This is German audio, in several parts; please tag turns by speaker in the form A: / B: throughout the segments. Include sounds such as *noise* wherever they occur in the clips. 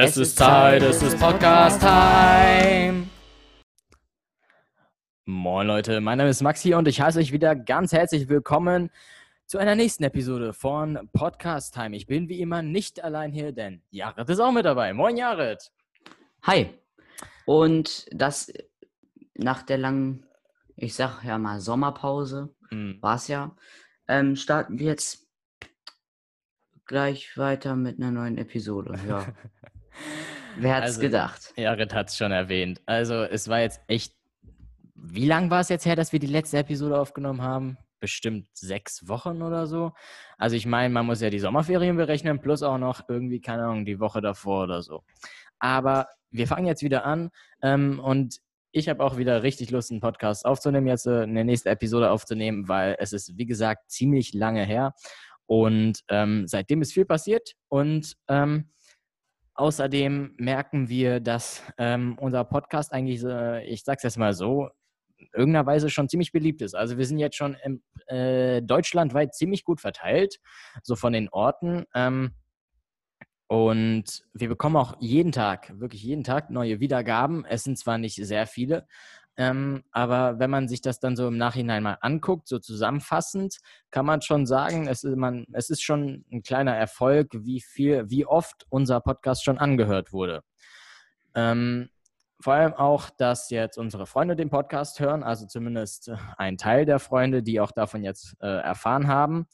A: Es ist Zeit, es ist Podcast-Time. Moin Leute, mein Name ist Maxi und ich heiße euch wieder ganz herzlich willkommen zu einer nächsten Episode von Podcast Time. Ich bin wie immer nicht allein hier, denn Jared ist auch mit dabei. Moin Jared.
B: Hi. Und das nach der langen, ich sag ja mal Sommerpause,
A: Mhm.
B: war es ja, ähm, starten wir jetzt gleich weiter mit einer neuen Episode. Ja. *laughs* Wer hat's
A: Also,
B: gedacht?
A: Jared hat es schon erwähnt. Also es war jetzt echt, wie lang war es jetzt her, dass wir die letzte Episode aufgenommen haben? Bestimmt sechs Wochen oder so. Also ich meine, man muss ja die Sommerferien berechnen, plus auch noch irgendwie, keine Ahnung, die Woche davor oder so. Aber wir fangen jetzt wieder an ähm, und ich habe auch wieder richtig Lust, einen Podcast aufzunehmen, jetzt äh, eine nächste Episode aufzunehmen, weil es ist, wie gesagt, ziemlich lange her. Und ähm, seitdem ist viel passiert und ähm, Außerdem merken wir, dass ähm, unser Podcast eigentlich, äh, ich sag's jetzt mal so, in irgendeiner Weise schon ziemlich beliebt ist. Also wir sind jetzt schon im, äh, deutschlandweit ziemlich gut verteilt, so von den Orten. Ähm, und wir bekommen auch jeden Tag, wirklich jeden Tag neue Wiedergaben. Es sind zwar nicht sehr viele, ähm, aber wenn man sich das dann so im Nachhinein mal anguckt, so zusammenfassend, kann man schon sagen, es ist, man, es ist schon ein kleiner Erfolg, wie viel, wie oft unser Podcast schon angehört wurde. Ähm, vor allem auch, dass jetzt unsere Freunde den Podcast hören, also zumindest äh, ein Teil der Freunde, die auch davon jetzt äh, erfahren haben.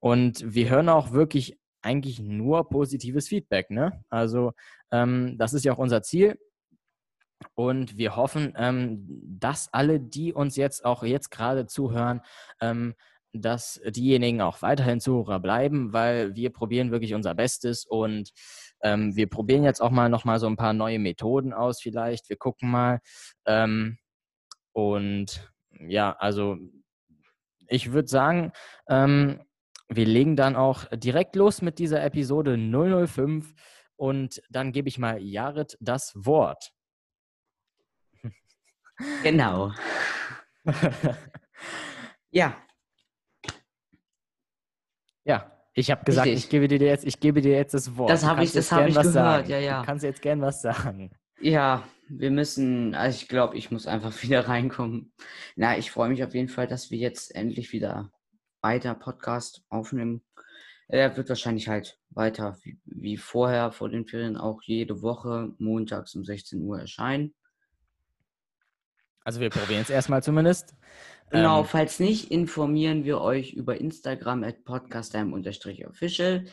A: Und wir hören auch wirklich eigentlich nur positives Feedback. Ne? Also ähm, das ist ja auch unser Ziel. Und wir hoffen, ähm, dass alle, die uns jetzt auch jetzt gerade zuhören, ähm, dass diejenigen auch weiterhin Zuhörer bleiben, weil wir probieren wirklich unser Bestes und ähm, wir probieren jetzt auch mal noch mal so ein paar neue Methoden aus vielleicht. Wir gucken mal ähm, und ja, also ich würde sagen, ähm, wir legen dann auch direkt los mit dieser Episode 005 und dann gebe ich mal Jared das Wort.
B: Genau. Ja,
A: Ja, ich habe gesagt,
B: Richtig.
A: ich gebe dir jetzt, ich gebe dir jetzt das Wort.
B: Das
A: Du
B: hab
A: kannst
B: ich- das hab ich gehört,
A: sagen.
B: ja, ja.
A: Du kannst jetzt gern was sagen.
B: ja, wir müssen, also ich glaube, ich muss einfach *laughs* wieder reinkommen. Na, ich freue mich auf jeden Fall, dass wir jetzt endlich wieder weiter Podcast aufnehmen. Er wird wahrscheinlich halt weiter wie, wie vorher vor den Ferien auch jede Woche montags um 16 Uhr erscheinen.
A: Also wir probieren es erstmal zumindest.
B: Genau,
A: Ähm,
B: falls nicht, informieren wir euch über Instagram at podcasttime-official.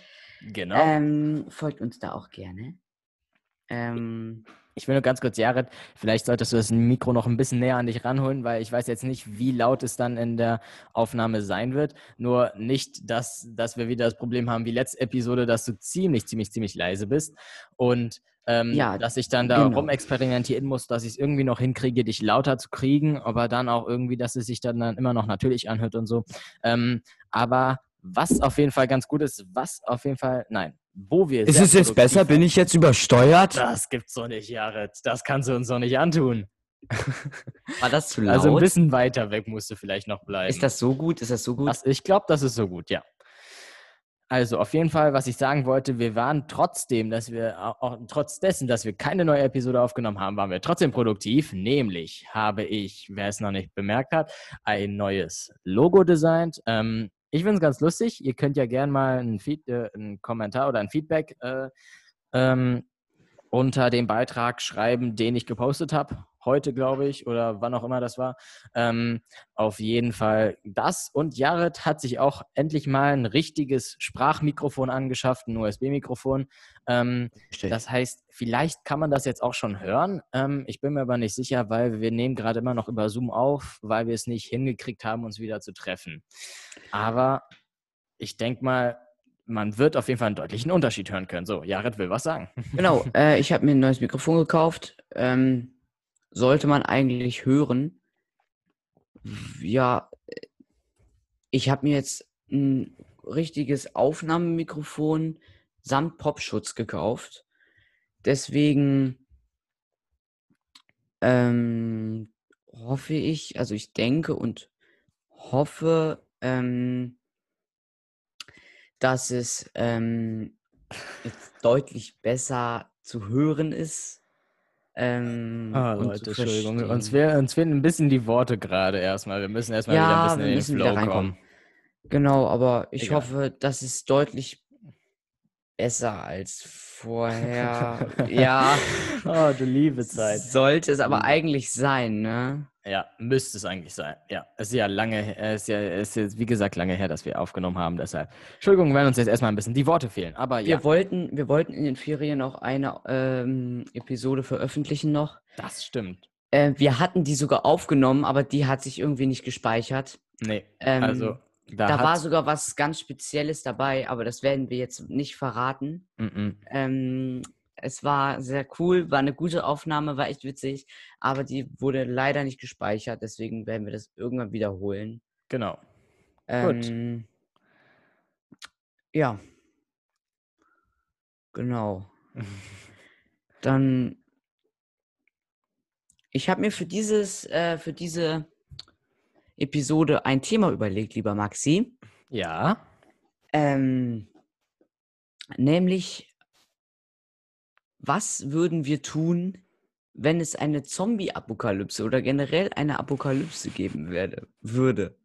A: genau.
B: Ähm, folgt uns da auch gerne. Ähm,
A: Ich will nur ganz kurz, Jared, vielleicht solltest du das Mikro noch ein bisschen näher an dich ranholen, weil ich weiß jetzt nicht, wie laut es dann in der Aufnahme sein wird. Nur nicht, dass, dass wir wieder das Problem haben wie letzte Episode, dass du ziemlich, ziemlich, ziemlich leise bist und ähm,
B: Ja,
A: dass ich dann da
B: genau.
A: rumexperimentieren muss, dass ich es irgendwie noch hinkriege, dich lauter zu kriegen, aber dann auch irgendwie, dass es sich dann, dann immer noch natürlich anhört und so. Ähm, aber was auf jeden Fall ganz gut ist, was auf jeden Fall, nein, wo wir
C: Ist
A: sehr
C: es jetzt besser? Bin ich jetzt übersteuert?
A: Das gibt's doch nicht, Jared. Das kannst du uns doch nicht antun. *laughs*
B: war das zu laut?
A: Also ein bisschen weiter weg musst du vielleicht noch bleiben.
B: Ist das so gut? Ist das so gut?
A: Das, ich glaube, das ist so gut, ja. Also auf jeden Fall, was ich sagen wollte, wir waren trotzdem, dass wir auch, trotz dessen, dass wir keine neue Episode aufgenommen haben, waren wir trotzdem produktiv. Nämlich habe ich, wer es noch nicht bemerkt hat, ein neues Logo designt. Ähm, ich finde es ganz lustig. Ihr könnt ja gerne mal einen, Feed, äh, einen Kommentar oder ein Feedback äh, ähm, unter dem Beitrag schreiben, den ich gepostet habe. Heute, glaube ich, oder wann auch immer das war. Ähm, auf jeden Fall das. Und Jared hat sich auch endlich mal ein richtiges Sprachmikrofon angeschafft, ein USB-Mikrofon. Ähm, das heißt, vielleicht kann man das jetzt auch schon hören. Ähm, ich bin mir aber nicht sicher, weil wir nehmen gerade immer noch über Zoom auf, weil wir es nicht hingekriegt haben, uns wieder zu treffen. Aber ich denke mal, man wird auf jeden Fall einen deutlichen Unterschied hören können. So, Jared will was sagen. *laughs*
B: Genau, äh, ich habe mir ein neues Mikrofon gekauft. Ähm, sollte man eigentlich hören. Ja, äh, ich habe mir jetzt ein richtiges Aufnahmemikrofon samt Popschutz gekauft. Deswegen ähm, hoffe ich, also ich denke und hoffe, ähm, dass es ähm, jetzt deutlich besser zu hören ist. Ähm,
A: Ah, Leute, Entschuldigung. Uns, fehl, uns fehlen ein bisschen die Worte gerade erstmal. Wir müssen erstmal wieder ein
B: Ja,
A: bisschen in den Flow
B: reinkommen.
A: kommen.
B: Genau, aber ich
A: Egal.
B: hoffe, das ist deutlich besser als *laughs* vorher. ja,
A: Oh, du liebe Zeit.
B: sollte es aber eigentlich sein, ne?
A: Ja, müsste es eigentlich sein. Ja, es ist ja lange, es ist ja, es ist wie gesagt, lange her, dass wir aufgenommen haben. Deshalb, Entschuldigung, wenn uns jetzt erstmal ein bisschen die Worte fehlen. Aber
B: Wir
A: ja,
B: wollten, wir wollten in den Ferien noch eine ähm, Episode veröffentlichen noch.
A: das stimmt.
B: Äh, wir hatten die sogar aufgenommen, aber die hat sich irgendwie nicht gespeichert.
A: Nee,
B: Ähm,
A: also, da,
B: Da war sogar was ganz Spezielles dabei, aber das werden wir jetzt nicht verraten.
A: Mm-mm.
B: Ähm, es war sehr cool, war eine gute Aufnahme, war echt witzig, aber die wurde leider nicht gespeichert, deswegen werden wir das irgendwann wiederholen.
A: Genau.
B: Ähm, ja. Genau. *laughs* Dann. Ich habe mir für dieses, äh, für diese Episode ein Thema überlegt, lieber Maxi.
A: Ja,
B: Ähm, nämlich, was würden wir tun, wenn es eine Zombie-Apokalypse oder generell eine Apokalypse geben werde, würde?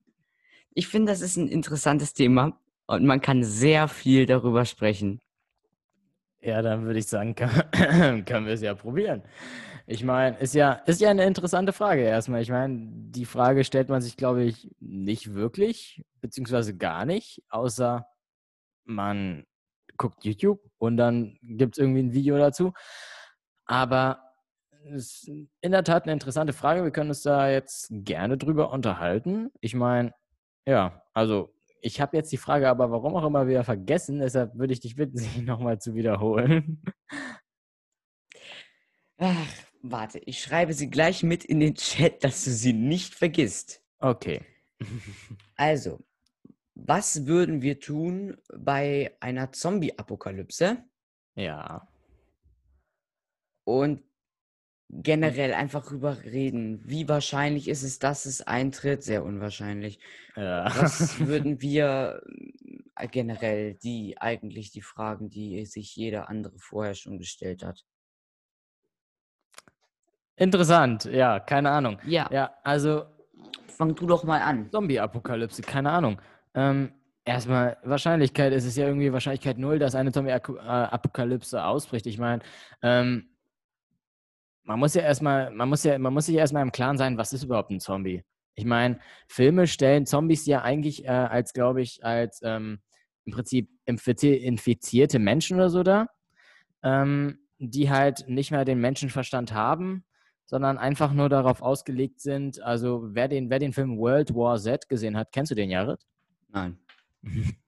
B: Ich finde, das ist ein interessantes Thema und man kann sehr viel darüber sprechen.
A: ja, dann würde ich sagen, *laughs* können wir es ja probieren. Ich meine, ist ja, ist ja eine interessante Frage erstmal. Ich meine, die Frage stellt man sich, glaube ich, nicht wirklich, beziehungsweise gar nicht, außer man guckt YouTube und dann gibt es irgendwie ein Video dazu. Aber es ist in der Tat eine interessante Frage. Wir können uns da jetzt gerne drüber unterhalten. Ich meine, ja, also ich habe jetzt die Frage aber warum auch immer wieder vergessen. Deshalb würde ich dich bitten, *laughs* sie nochmal zu wiederholen.
B: Ach, warte, ich schreibe sie gleich mit in den Chat, dass du sie nicht vergisst.
A: Okay.
B: Also, was würden wir tun bei einer Zombie-Apokalypse?
A: Ja.
B: Und generell einfach drüber reden. Wie wahrscheinlich ist es, dass es eintritt? Sehr unwahrscheinlich.
A: Ja.
B: Was *laughs* würden wir äh, generell, die eigentlich die Fragen, die sich jeder andere vorher schon gestellt hat?
A: Interessant, ja, keine Ahnung.
B: Ja,
A: Ja, also
B: fang du doch mal an.
A: Zombie-Apokalypse, keine Ahnung. Ähm, erstmal, Wahrscheinlichkeit ist es ja irgendwie Wahrscheinlichkeit null, dass eine Zombie-Apokalypse ausbricht. Ich meine, ähm, man muss ja erstmal, man muss ja, man muss sich erstmal im Klaren sein, was ist überhaupt ein Zombie? Ich meine, Filme stellen Zombies ja eigentlich äh, als, glaube ich, als ähm, im Prinzip infizi- infizierte Menschen oder so da, ähm, die halt nicht mehr den Menschenverstand haben, sondern einfach nur darauf ausgelegt sind. Also wer den, wer den Film World War Z gesehen hat, kennst du den, Jared?
B: Nein. *laughs*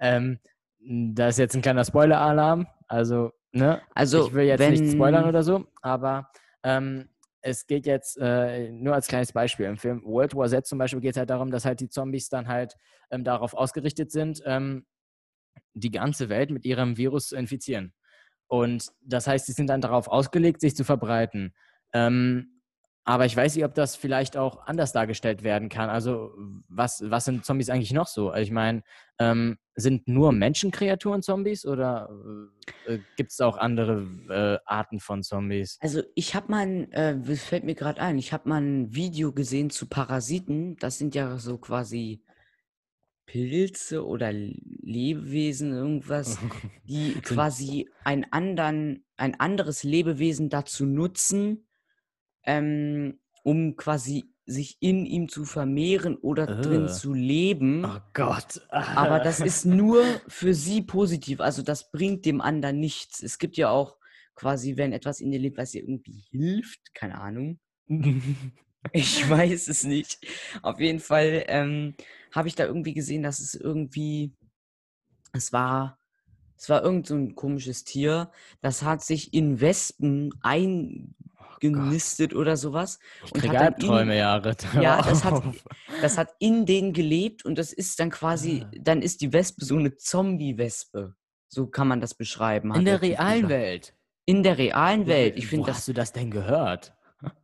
A: ähm, da ist jetzt ein kleiner Spoiler-Alarm. Also, ne?
B: Also,
A: ich will jetzt
B: wenn,
A: nicht spoilern oder so, aber ähm, es geht jetzt äh, nur als kleines Beispiel. Im Film World War Z zum Beispiel geht es halt darum, dass halt die Zombies dann halt ähm, darauf ausgerichtet sind, ähm, die ganze Welt mit ihrem Virus zu infizieren. Und das heißt, sie sind dann darauf ausgelegt, sich zu verbreiten. Ähm, aber ich weiß nicht, ob das vielleicht auch anders dargestellt werden kann. Also, was, was sind Zombies eigentlich noch so? Also ich meine, ähm, sind nur Menschenkreaturen Zombies oder äh, gibt es auch andere äh, Arten von Zombies?
B: Also ich habe mal, ein, äh, das fällt mir gerade ein, ich habe mal ein Video gesehen zu Parasiten. Das sind ja so quasi Pilze oder Lebewesen, irgendwas, *laughs* die quasi ein, anderen, ein anderes Lebewesen dazu nutzen, ähm, um quasi sich in ihm zu vermehren oder drin
A: Äh.
B: zu leben.
A: Oh Gott.
B: Aber *laughs* das ist nur für sie positiv. Also das bringt dem anderen nichts. Es gibt ja auch quasi, wenn etwas in dir lebt, was dir irgendwie hilft, keine Ahnung. *laughs* Ich weiß es nicht. Auf jeden Fall ähm, habe ich da irgendwie gesehen, dass es irgendwie, es war, es war irgend so ein komisches Tier, das hat sich in Wespen eingenistet oder sowas.
A: ich
B: und
A: kriege
B: hat dann in-
A: Albträume, Jared.
B: Ja, *laughs* das hat-. Das hat in denen gelebt und das ist dann quasi,
A: Ah.
B: dann ist die Wespe so eine Zombie-Wespe. So kann man das beschreiben.
A: In der realen
B: gesagt.
A: Welt.
B: In der realen Welt. Ich
A: Wo
B: finde
A: hast du das denn gehört? *laughs*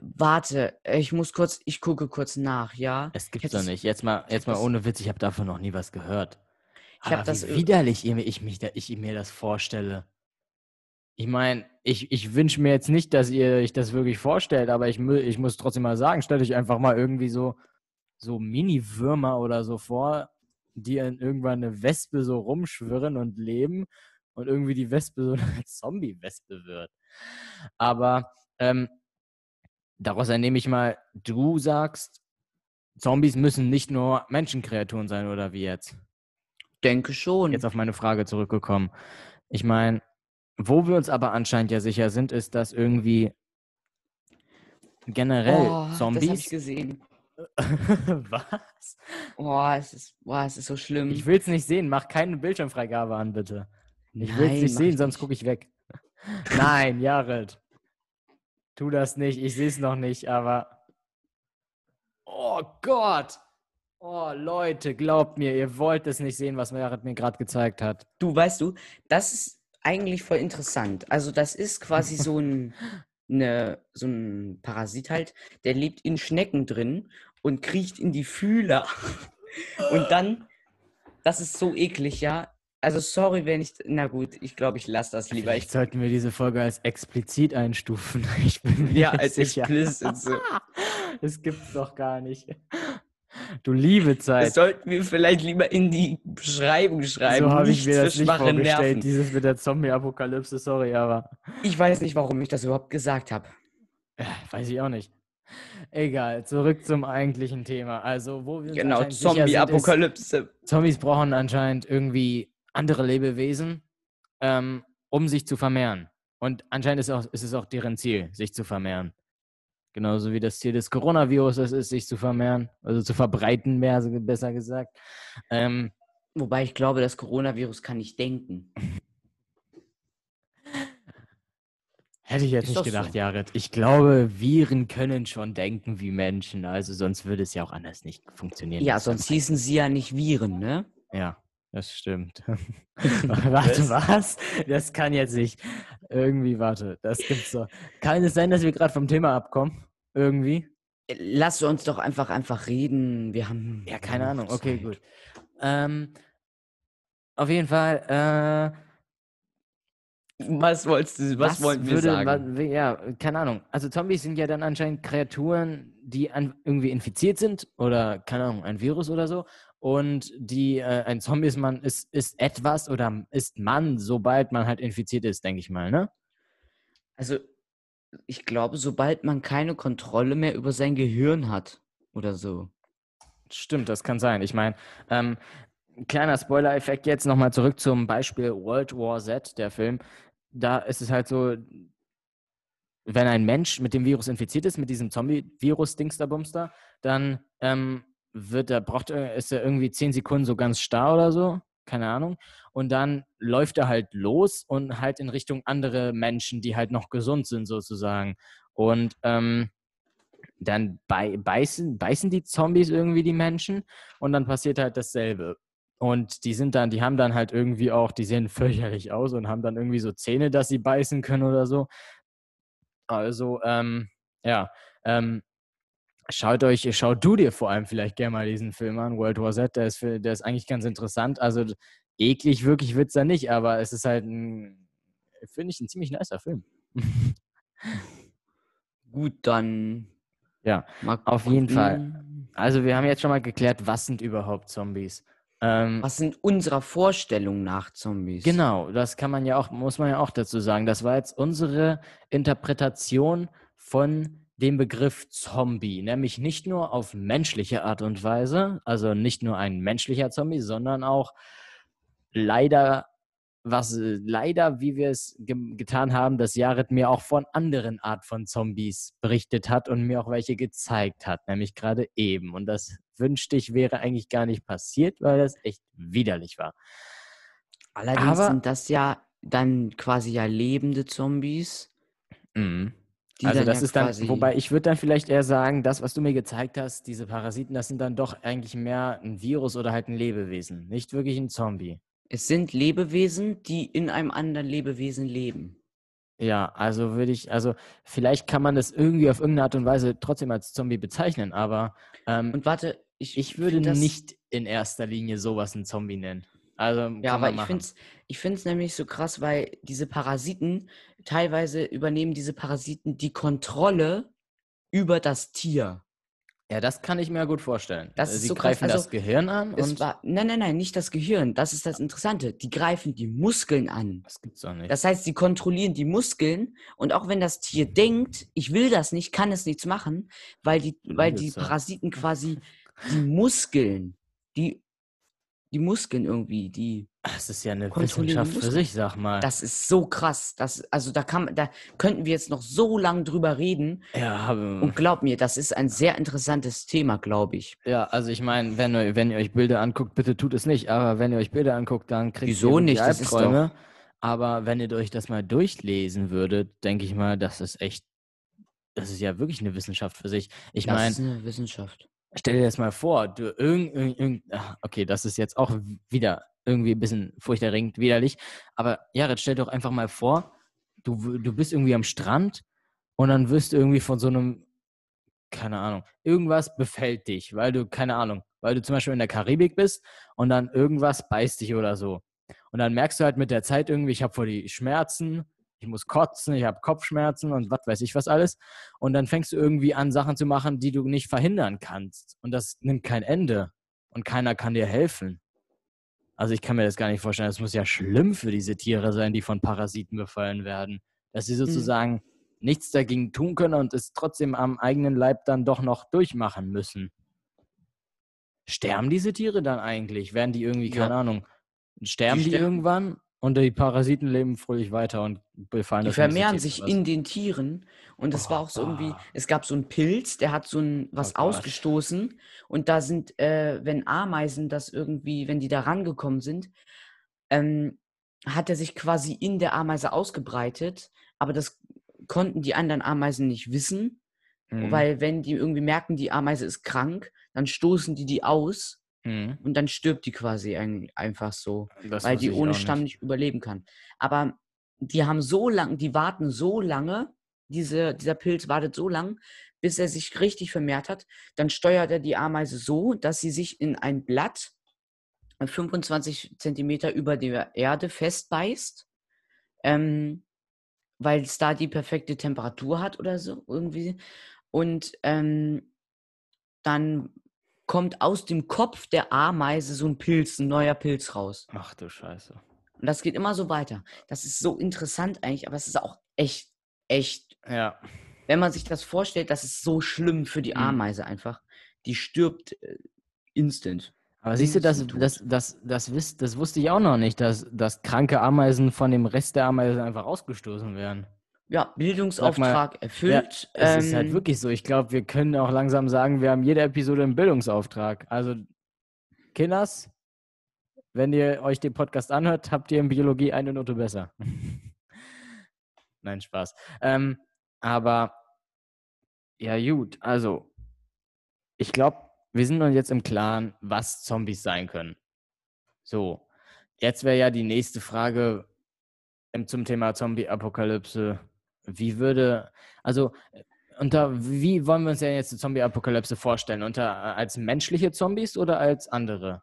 B: Warte, ich muss kurz, ich gucke kurz nach, ja.
A: Es gibt's
B: hab
A: doch nicht. Jetzt mal, jetzt mal ohne Witz, ich habe davon noch nie was gehört.
B: Ich hab
A: Aber
B: das
A: wie
B: ir-
A: widerlich ich, mich da, ich mir das vorstelle. Ich meine, ich, ich wünsche mir jetzt nicht, dass ihr euch das wirklich vorstellt, aber ich, ich muss trotzdem mal sagen, stellt euch einfach mal irgendwie so, so Mini-Würmer oder so vor, die in irgendwann eine Wespe so rumschwirren und leben und irgendwie die Wespe so *laughs* eine Zombie-Wespe wird. Aber ähm, daraus entnehme ich mal, du sagst, Zombies müssen nicht nur Menschenkreaturen sein, oder wie jetzt?
B: Denke schon.
A: Jetzt auf meine Frage zurückgekommen. Ich meine, wo wir uns aber anscheinend ja sicher sind, ist, dass irgendwie generell
B: oh,
A: Zombies. Das
B: habe ich gesehen. *laughs*
A: Was?
B: Boah, es ist, boah, es ist so schlimm.
A: Ich will es nicht sehen. Mach keine Bildschirmfreigabe an, bitte. Ich will es nicht sehen, sonst gucke ich weg. *laughs* Nein, Jared. Tu das nicht. Ich sehe es noch nicht, aber. Oh Gott! Oh Leute, glaubt mir, ihr wollt es nicht sehen, was Jared mir gerade gezeigt hat.
B: Du, weißt du, das ist eigentlich voll interessant. Also, das ist quasi so ein, eine, so ein Parasit halt, der lebt in Schnecken drin und kriecht in die Fühler. *laughs* Und dann, das ist so eklig, ja. Also sorry, wenn ich. Na gut, ich glaube, ich lasse das lieber.
A: Vielleicht sollten wir diese Folge als explizit einstufen. *laughs* Ich
B: bin ja, als explizit. So. *laughs*
A: das gibt's doch gar nicht. Du liebe Zeit. Das
B: sollten wir vielleicht lieber in die Beschreibung schreiben.
A: So habe ich mir das nicht vorgestellt, Nerven. dieses mit der Zombie-Apokalypse, sorry, aber.
B: Ich weiß nicht, warum ich das überhaupt gesagt habe.
A: weiß ich auch nicht. Egal, zurück zum eigentlichen Thema. Also, wo wir
B: Genau, Zombie-Apokalypse.
A: Zombies brauchen anscheinend irgendwie andere Lebewesen, ähm, um sich zu vermehren. Und anscheinend ist, auch, ist es auch deren Ziel, sich zu vermehren. Genauso wie das Ziel des Coronavirus ist, sich zu vermehren, also zu verbreiten, mehr, besser gesagt. Ähm,
B: Wobei ich glaube, das Coronavirus kann nicht denken.
A: Hätte ich jetzt ist nicht gedacht, so. Jared. Ich glaube, Viren können schon denken wie Menschen, also sonst würde es ja auch anders nicht funktionieren.
B: Ja, sonst hießen sie ja nicht Viren, ne?
A: Ja. Das stimmt. *laughs* warte, was? Das kann jetzt nicht. Irgendwie, warte, das gibt's doch. Kann es sein, dass wir gerade vom Thema abkommen? Irgendwie?
B: Lass uns doch einfach einfach reden. Wir haben.
A: Ja, keine Ahnung. Zeit. Okay, gut. Ähm, auf jeden Fall, äh,
B: was wolltest du, was, was wollten wir würde, sagen?
A: Was, ja, keine Ahnung. Also Zombies sind ja dann anscheinend Kreaturen, die an, irgendwie infiziert sind oder, keine Ahnung, ein Virus oder so. Und die, äh, ein Zombie ist man, ist, ist etwas oder ist man, sobald man halt infiziert ist, denke ich mal, ne?
B: Also, ich glaube, sobald man keine Kontrolle mehr über sein Gehirn hat oder so.
A: Stimmt, das kann sein. Ich meine, ähm, kleiner Spoiler-Effekt jetzt nochmal zurück zum Beispiel World War Z, der Film da ist es halt so, wenn ein Mensch mit dem Virus infiziert ist, mit diesem Zombie-Virus, Dingsterbumster, dann ähm, wird er, braucht er, ist er irgendwie zehn Sekunden so ganz starr oder so, keine Ahnung. Und dann läuft er halt los und halt in Richtung andere Menschen, die halt noch gesund sind, sozusagen. Und ähm, dann beißen, beißen die Zombies irgendwie die Menschen und dann passiert halt dasselbe. Und die sind dann, die haben dann halt irgendwie auch, die sehen *laughs* fürchterlich aus und haben dann irgendwie so Zähne, dass sie beißen können oder so. Also, ähm, ja, ähm, schaut euch, schaut du dir vor allem vielleicht gerne mal diesen Film an, World War Z, der ist, der ist eigentlich ganz interessant. Also eklig wirklich wird es da nicht, aber es ist halt ein, finde ich, ein ziemlich nicer Film. *laughs*
B: Gut, dann.
A: Ja, auf jeden Fall. Also wir haben jetzt schon mal geklärt, was sind überhaupt Zombies?
B: Ähm, Was sind unserer Vorstellung nach Zombies?
A: Genau, das kann man ja auch, muss man ja auch dazu sagen. Das war jetzt unsere Interpretation von dem Begriff Zombie, nämlich nicht nur auf menschliche Art und Weise, also nicht nur ein menschlicher Zombie, sondern auch leider was leider, wie wir es ge getan haben, dass Jared mir auch von anderen Art von Zombies berichtet hat und mir auch welche gezeigt hat, nämlich gerade eben. Und das wünschte ich wäre eigentlich gar nicht passiert, weil das echt widerlich war.
B: Allerdings Aber, sind das ja dann quasi ja lebende Zombies.
A: Mhm. Also das ja ist dann, wobei ich würde dann vielleicht eher sagen, das, was du mir gezeigt hast, diese Parasiten, das sind dann doch eigentlich mehr ein Virus oder halt ein Lebewesen, nicht wirklich ein Zombie.
B: Es sind Lebewesen, die in einem anderen Lebewesen leben.
A: Ja, also würde ich, also vielleicht kann man das irgendwie auf irgendeine Art und Weise trotzdem als Zombie bezeichnen, aber
B: ähm, und warte,
A: ich, ich würde nicht in erster Linie sowas ein Zombie nennen. Also
B: ja, aber ich finde es ich find's nämlich so krass, weil diese Parasiten teilweise übernehmen diese Parasiten die Kontrolle über das Tier.
A: Ja, das kann ich mir gut vorstellen.
B: Das
A: Äh,
B: ist
A: Sie
B: so
A: greifen
B: Also,
A: das Gehirn an und
B: war, nein, nein, nein, nicht das Gehirn. Das ist das Interessante. Die greifen die Muskeln an.
A: das gibt's doch nicht.
B: Das heißt, sie kontrollieren die Muskeln und auch wenn das Tier denkt, ich will das nicht, kann es nichts machen, weil die, weil die. Parasiten quasi *laughs* die Muskeln, die, die Muskeln irgendwie, die,
A: Das ist ja eine Wissenschaft für sich, sag mal.
B: das ist so krass. Das, also da kann, da könnten wir jetzt noch so lang drüber reden.
A: ja,
B: Und glaub mir, das ist ein sehr interessantes Thema, glaube ich.
A: ja, also ich meine, wenn, ihr- wenn ihr euch Bilder anguckt, bitte tut es nicht. Aber wenn ihr euch Bilder anguckt, dann kriegt
B: Wieso
A: ihr
B: nicht? Das ist
A: Albträume. Aber wenn ihr euch das mal durchlesen würdet, denke ich mal, das ist echt, das ist ja wirklich eine Wissenschaft für sich. Ich
B: Das
A: meine,
B: ist eine Wissenschaft.
A: Stell dir das mal vor, du irgend, irgend, irgend ach, okay, das ist jetzt auch wieder irgendwie ein bisschen furchterregend, widerlich, aber Jared, stell dir doch einfach mal vor, du, du bist irgendwie am Strand und dann wirst du irgendwie von so einem, keine Ahnung, irgendwas befällt dich, weil du, keine Ahnung, weil du zum Beispiel in der Karibik bist und dann irgendwas beißt dich oder so. Und dann merkst du halt mit der Zeit irgendwie, ich habe voll die Schmerzen, ich muss kotzen, ich habe Kopfschmerzen und was weiß ich was alles. Und dann fängst du irgendwie an, Sachen zu machen, die du nicht verhindern kannst. Und das nimmt kein Ende. Und keiner kann dir helfen. Also ich kann mir das gar nicht vorstellen. Das muss ja schlimm für diese Tiere sein, die von Parasiten befallen werden. Dass sie sozusagen nichts dagegen tun können und es trotzdem am eigenen Leib dann doch noch durchmachen müssen. Sterben diese Tiere dann eigentlich? Werden die irgendwie,
B: Ja.
A: keine Ahnung, sterben die,
B: sterben.
A: irgendwann und die Parasiten leben fröhlich weiter und befallen
B: Die vermehren sich in den Tieren. Und es war
A: Oh,
B: auch so irgendwie, es gab so einen Pilz, der hat so ein was
A: Oh
B: ausgestoßen. Und da sind, äh, wenn Ameisen das irgendwie, wenn die da rangekommen sind, ähm, hat er sich quasi in der Ameise ausgebreitet, aber das konnten die anderen Ameisen nicht wissen,
A: Mhm.
B: weil wenn die irgendwie merken, die Ameise ist krank, dann stoßen die die aus
A: Mhm.
B: und dann stirbt die quasi ein, einfach so
A: Das
B: weil die ohne Stamm nicht überleben kann. Aber die haben so lang, die warten so lange, diese, dieser Pilz wartet so lang, bis er sich richtig vermehrt hat. Dann steuert er die Ameise so, dass sie sich in ein Blatt äh, 25 Zentimeter über der Erde festbeißt, ähm, weil es da die perfekte Temperatur hat oder so irgendwie. Und ähm, dann kommt aus dem Kopf der Ameise so ein Pilz, ein neuer Pilz raus.
A: Ach du Scheiße.
B: Und das geht immer so weiter. Das ist so interessant eigentlich, aber es ist auch echt, echt,
A: Ja.
B: wenn man sich das vorstellt, das ist so schlimm für die
A: Mhm.
B: Ameise einfach. Die stirbt äh, instant.
A: Aber siehst du, das, das, das, das, wiss, das wusste ich auch noch nicht, dass, dass kranke Ameisen von dem Rest der Ameisen einfach ausgestoßen werden.
B: Ja, Bildungsauftrag erfüllt.
A: Es ist halt
B: ähm,
A: wirklich so. Ich glaube, wir können auch langsam sagen, wir haben jede Episode einen Bildungsauftrag. Also, Kinders, wenn ihr euch den Podcast anhört, habt ihr in Biologie eine Note besser. *laughs* Nein, Spaß. Ähm, aber, ja, gut. Also, ich glaube, wir sind uns jetzt im Klaren, was Zombies sein können. So, jetzt wäre ja die nächste Frage ähm, zum Thema Zombie-Apokalypse. Wie würde, also unter wie wollen wir uns denn jetzt die Zombie-Apokalypse vorstellen? Unter als menschliche Zombies oder als andere?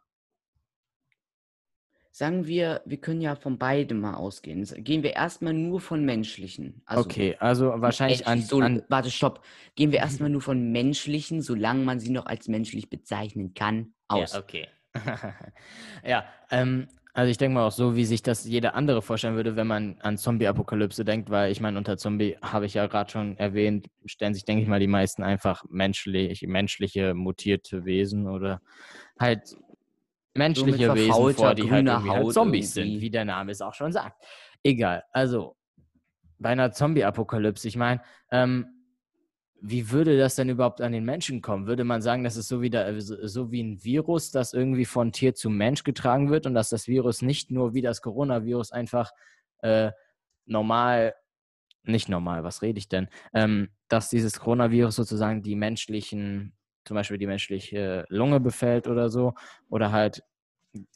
B: sagen wir, wir können ja von beidem mal ausgehen. Gehen wir erstmal nur von menschlichen. Also
A: okay, also wahrscheinlich an,
B: so,
A: an
B: warte, stopp. Gehen wir erstmal nur von menschlichen, solange man sie noch als menschlich bezeichnen kann, aus.
A: Ja, okay. *laughs* ja, ähm, also ich denke mal auch so, wie sich das jeder andere vorstellen würde, wenn man an Zombie-Apokalypse denkt, weil ich meine, unter Zombie habe ich ja gerade schon erwähnt, stellen sich, denke ich mal, die meisten einfach menschlich, menschliche mutierte Wesen oder halt menschliche Wesen vor, die halt halt Zombies
B: irgendwie.
A: sind, wie der Name es auch schon sagt. Egal, also bei einer Zombie-Apokalypse, ich meine, ähm, wie würde das denn überhaupt an den Menschen kommen? Würde man sagen, das ist so wie, der, so so wie ein Virus, das irgendwie von Tier zu Mensch getragen wird und dass das Virus nicht nur wie das Coronavirus einfach äh, normal, nicht normal, was rede ich denn? Ähm, dass dieses Coronavirus sozusagen die menschlichen, zum Beispiel die menschliche Lunge befällt oder so, oder halt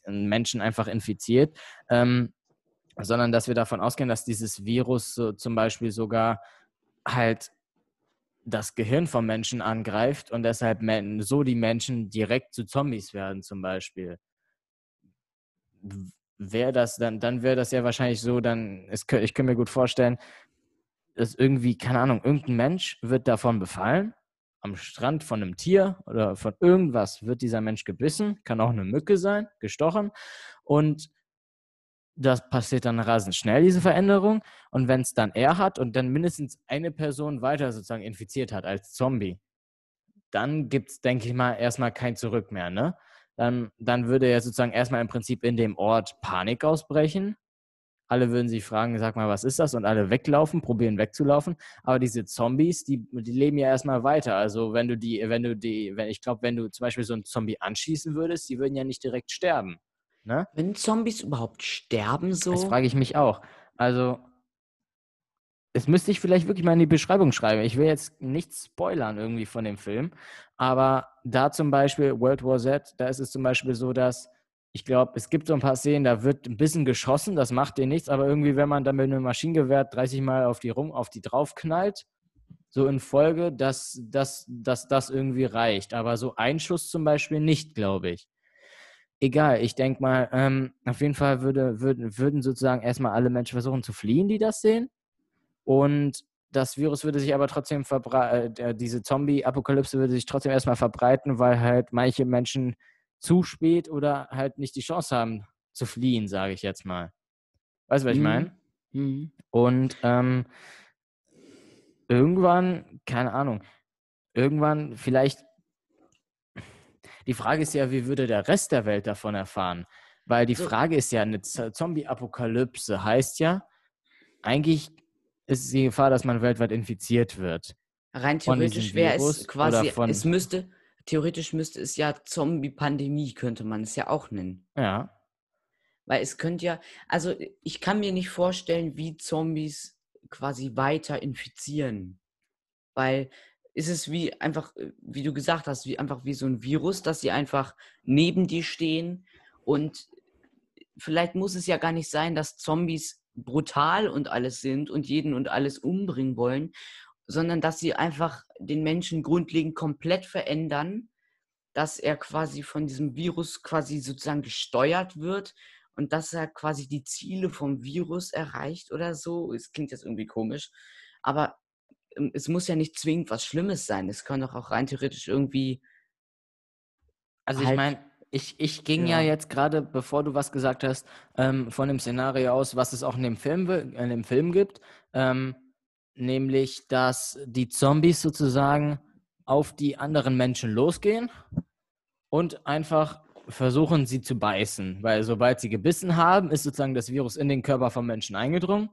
A: Menschen einfach infiziert, ähm, sondern dass wir davon ausgehen, dass dieses Virus so zum Beispiel sogar halt das Gehirn vom Menschen angreift und deshalb so die Menschen direkt zu Zombies werden, zum Beispiel. Wäre das dann, dann wäre das ja wahrscheinlich so, dann, es, ich könnte mir gut vorstellen, dass irgendwie, keine Ahnung, irgendein Mensch wird davon befallen, am Strand von einem Tier oder von irgendwas wird dieser Mensch gebissen, kann auch eine Mücke sein, gestochen und das passiert dann rasend schnell, diese Veränderung. Und wenn es dann er hat und dann mindestens eine Person weiter sozusagen infiziert hat als Zombie, dann gibt es, denke ich mal, erstmal kein Zurück mehr. Ne? Dann, dann würde ja sozusagen erstmal im Prinzip in dem Ort Panik ausbrechen. Alle würden sich fragen, sag mal, was ist das? Und alle weglaufen, probieren wegzulaufen. Aber diese Zombies, die, die leben ja erstmal weiter. Also wenn du die, wenn du die, wenn ich glaube, wenn du zum Beispiel so einen Zombie anschießen würdest, die würden ja nicht direkt sterben. Ne?
B: Wenn Zombies überhaupt sterben so?
A: Das frage ich mich auch. Also, es müsste ich vielleicht wirklich mal in die Beschreibung schreiben. Ich will jetzt nichts spoilern irgendwie von dem Film, aber da zum Beispiel World War Z, da ist es zum Beispiel so, dass ich glaube, es gibt so ein paar Szenen, da wird ein bisschen geschossen, das macht dir nichts, aber irgendwie, wenn man dann mit einem Maschinengewehr 30 Mal auf die rum, auf die draufknallt, so in Folge, dass, dass, dass das irgendwie reicht. Aber so ein Schuss zum Beispiel nicht, glaube ich egal, ich denke mal, ähm, auf jeden Fall würde, würden, würden sozusagen erstmal alle Menschen versuchen zu fliehen, die das sehen. Und das Virus würde sich aber trotzdem verbreiten, äh, diese Zombie-Apokalypse würde sich trotzdem erstmal verbreiten, weil halt manche Menschen zu spät oder halt nicht die Chance haben zu fliehen, sage ich jetzt mal. Weißt du, was ich mhm. meine? Mhm. Und ähm, irgendwann, keine Ahnung, irgendwann vielleicht die Frage ist ja, wie würde der Rest der Welt davon erfahren? Weil die Frage ist ja, eine Zombie-Apokalypse heißt ja, eigentlich ist die Gefahr, dass man weltweit infiziert wird.
B: Rein theoretisch wäre es quasi, es müsste, theoretisch müsste es ja Zombie-Pandemie, könnte man es ja auch nennen.
A: Ja.
B: Weil es könnte ja, also ich kann mir nicht vorstellen, wie Zombies quasi weiter infizieren. Weil ist es wie einfach, äh, wie du gesagt hast, wie einfach wie so ein Virus, dass sie einfach neben dir stehen und vielleicht muss es ja gar nicht sein, dass Zombies brutal und alles sind und jeden und alles umbringen wollen, sondern dass sie einfach den Menschen grundlegend komplett verändern, dass er quasi von diesem Virus quasi sozusagen gesteuert wird und dass er quasi die Ziele vom Virus erreicht oder so. Es klingt jetzt irgendwie komisch, aber es muss ja nicht zwingend was Schlimmes sein. Es kann doch auch rein theoretisch irgendwie.
A: Also halt, ich meine, ich, ich ging ja, ja jetzt gerade, bevor du was gesagt hast, ähm, von dem Szenario aus, was es auch in dem Film, in dem Film gibt, ähm, nämlich, dass die Zombies sozusagen auf die anderen Menschen losgehen und einfach versuchen, sie zu beißen. Weil sobald sie gebissen haben, ist sozusagen das Virus in den Körper vom Menschen eingedrungen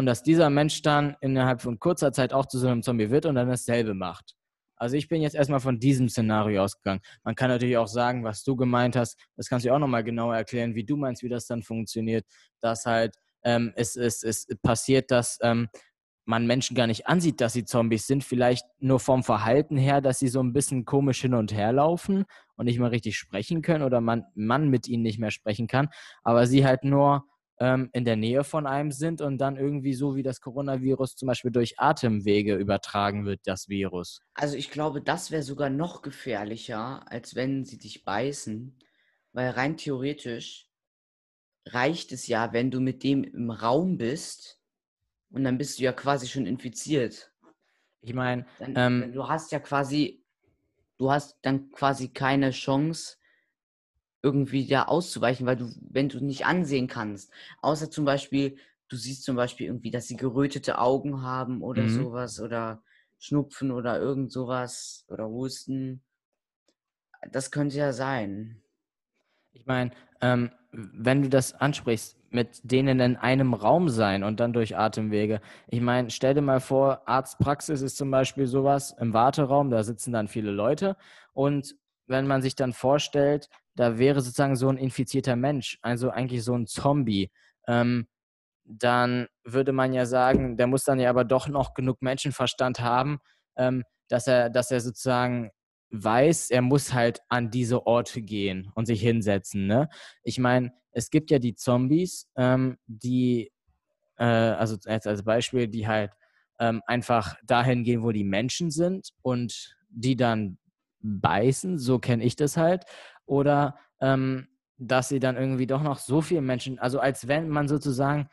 A: und dass dieser Mensch dann innerhalb von kurzer Zeit auch zu so einem Zombie wird und dann dasselbe macht. Also ich bin jetzt erstmal von diesem Szenario ausgegangen. Man kann natürlich auch sagen, was du gemeint hast, das kannst du auch nochmal genauer erklären, wie du meinst, wie das dann funktioniert, dass halt ähm, es, es, es passiert, dass ähm, man Menschen gar nicht ansieht, dass sie Zombies sind, vielleicht nur vom Verhalten her, dass sie so ein bisschen komisch hin und her laufen und nicht mal richtig sprechen können oder man, man mit ihnen nicht mehr sprechen kann, aber sie halt nur ähm, in der Nähe von einem sind und dann irgendwie so wie das Coronavirus zum Beispiel durch Atemwege übertragen wird, das Virus.
B: Also ich glaube, das wäre sogar noch gefährlicher, als wenn sie dich beißen, weil rein theoretisch reicht es ja, wenn du mit dem im Raum bist und dann bist du ja quasi schon infiziert.
A: Ich meine,
B: ähm, du hast ja quasi, du hast dann quasi keine Chance, irgendwie da auszuweichen, weil du, wenn du nicht ansehen kannst, außer zum Beispiel, du siehst zum Beispiel irgendwie, dass sie gerötete Augen haben oder mhm. sowas oder Schnupfen oder irgend sowas oder Husten. Das könnte ja sein.
A: Ich meine, ähm, wenn du das ansprichst, mit denen in einem Raum sein und dann durch Atemwege. Ich meine, stell dir mal vor, Arztpraxis ist zum Beispiel sowas im Warteraum, da sitzen dann viele Leute und wenn man sich dann vorstellt, da wäre sozusagen so ein infizierter Mensch, also eigentlich so ein Zombie, ähm, dann würde man ja sagen, der muss dann ja aber doch noch genug Menschenverstand haben, ähm, dass er, dass er sozusagen weiß, er muss halt an diese Orte gehen und sich hinsetzen. Ne? Ich meine, es gibt ja die Zombies, ähm, die, äh, also als, als Beispiel, die halt ähm, einfach dahin gehen, wo die Menschen sind und die dann beißen, so kenne ich das halt oder ähm, dass sie dann irgendwie doch noch so viele Menschen, also als wenn man sozusagen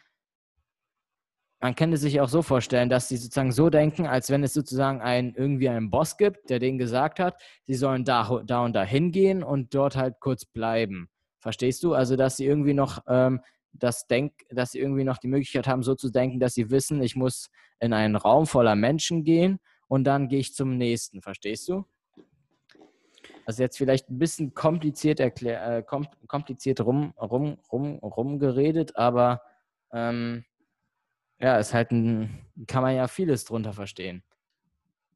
A: man könnte sich auch so vorstellen, dass sie sozusagen so denken, als wenn es sozusagen ein, irgendwie einen Boss gibt, der denen gesagt hat, sie sollen da, da und da hingehen und dort halt kurz bleiben. Verstehst du? Also, dass sie irgendwie noch ähm, das Denk, dass sie irgendwie noch die Möglichkeit haben, so zu denken, dass sie wissen, ich muss in einen Raum voller Menschen gehen und dann gehe ich zum nächsten. Verstehst du? Also jetzt vielleicht ein bisschen kompliziert erklär, äh, kompliziert rum, rum, rum, rumgeredet, aber ähm, ja, ist halt ein, kann man ja vieles drunter verstehen.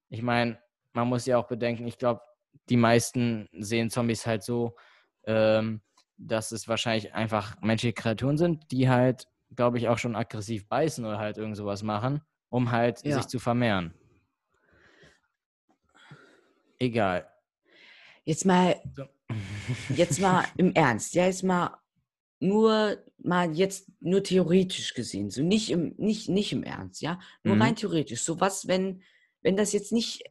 A: Ich meine, man muss ja auch bedenken, ich glaube, die meisten sehen Zombies halt so, ähm, dass es wahrscheinlich einfach menschliche Kreaturen sind, die halt, glaube ich, auch schon aggressiv beißen oder halt irgend sowas machen, um halt ja. sich zu vermehren. Egal.
B: Jetzt mal, jetzt mal *laughs* im Ernst, ja, jetzt mal nur mal jetzt nur theoretisch gesehen, so nicht im, nicht, nicht im Ernst, ja, nur mhm. rein theoretisch. So was, wenn, wenn das jetzt nicht,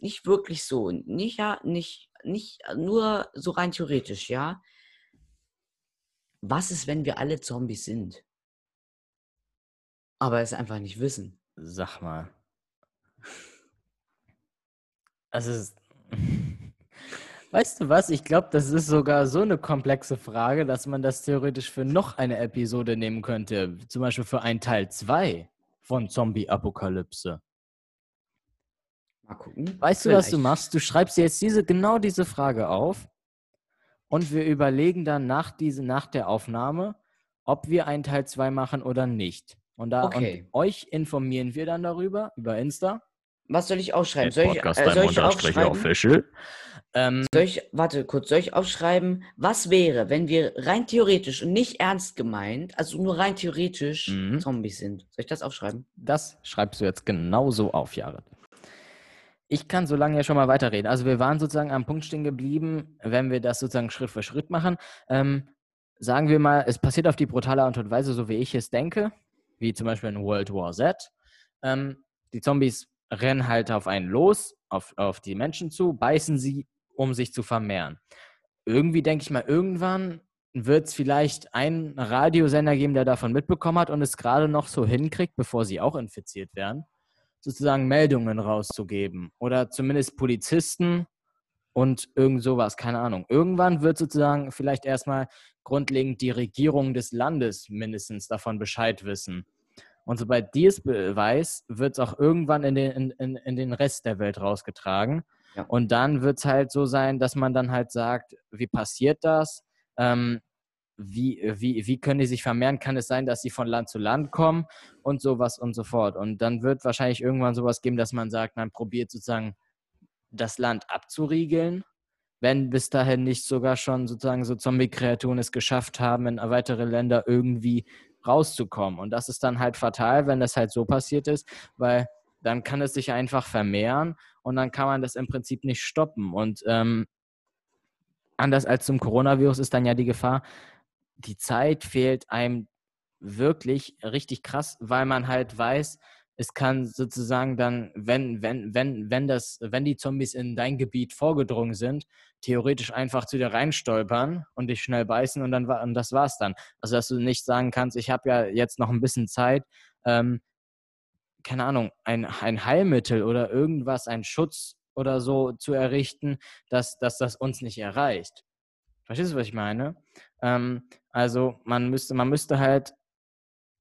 B: nicht wirklich so, nicht, ja, nicht, nicht nur so rein theoretisch, ja. Was ist, wenn wir alle Zombies sind? Aber es einfach nicht wissen.
A: Sag mal. *laughs* Also, Weißt du was? Ich glaube, das ist sogar so eine komplexe Frage, dass man das theoretisch für noch eine Episode nehmen könnte. Zum Beispiel für einen Teil 2 von Zombie-Apokalypse. Mal gucken. Weißt Vielleicht. du, was du machst? Du schreibst jetzt diese, genau diese Frage auf und wir überlegen dann nach, diese, nach der Aufnahme, ob wir einen Teil 2 machen oder nicht. Und, da, okay. und euch informieren wir dann darüber, über Insta.
B: Was soll ich aufschreiben? Soll ich, äh, soll ich aufschreiben? Ähm, soll ich, warte kurz, soll ich aufschreiben, was wäre, wenn wir rein theoretisch und nicht ernst gemeint, also nur rein theoretisch mhm. Zombies sind? Soll ich das aufschreiben?
A: Das schreibst du jetzt genauso auf, Jared. Ich kann so lange ja schon mal weiterreden. Also wir waren sozusagen am Punkt stehen geblieben, wenn wir das sozusagen Schritt für Schritt machen. Ähm, sagen wir mal, es passiert auf die brutale Art und Weise, so wie ich es denke, wie zum Beispiel in World War Z. Ähm, die Zombies rennen halt auf einen los, auf, auf die Menschen zu, beißen sie, um sich zu vermehren. Irgendwie denke ich mal, irgendwann wird es vielleicht einen Radiosender geben, der davon mitbekommen hat und es gerade noch so hinkriegt, bevor sie auch infiziert werden, sozusagen Meldungen rauszugeben. Oder zumindest Polizisten und irgend sowas, keine Ahnung. Irgendwann wird sozusagen vielleicht erstmal grundlegend die Regierung des Landes mindestens davon Bescheid wissen. Und sobald die es weiß, wird es auch irgendwann in den, in, in den Rest der Welt rausgetragen. Ja. Und dann wird es halt so sein, dass man dann halt sagt, wie passiert das? Ähm, wie, wie, wie können die sich vermehren? Kann es sein, dass sie von Land zu Land kommen und sowas und so fort? Und dann wird wahrscheinlich irgendwann sowas geben, dass man sagt, man probiert sozusagen das Land abzuriegeln, wenn bis dahin nicht sogar schon sozusagen so Zombie-Kreaturen es geschafft haben, in weitere Länder irgendwie rauszukommen. Und das ist dann halt fatal, wenn das halt so passiert ist, weil dann kann es sich einfach vermehren und dann kann man das im Prinzip nicht stoppen. Und ähm, anders als zum Coronavirus ist dann ja die Gefahr, die Zeit fehlt einem wirklich richtig krass, weil man halt weiß, es kann sozusagen dann, wenn, wenn, wenn, wenn das, wenn die Zombies in dein Gebiet vorgedrungen sind, theoretisch einfach zu dir reinstolpern und dich schnell beißen und dann und das war's dann. Also dass du nicht sagen kannst, ich habe ja jetzt noch ein bisschen Zeit, ähm, keine Ahnung, ein, ein Heilmittel oder irgendwas, ein Schutz oder so zu errichten, dass, dass das uns nicht erreicht. Verstehst du, was ich meine? Ähm, also man müsste, man müsste halt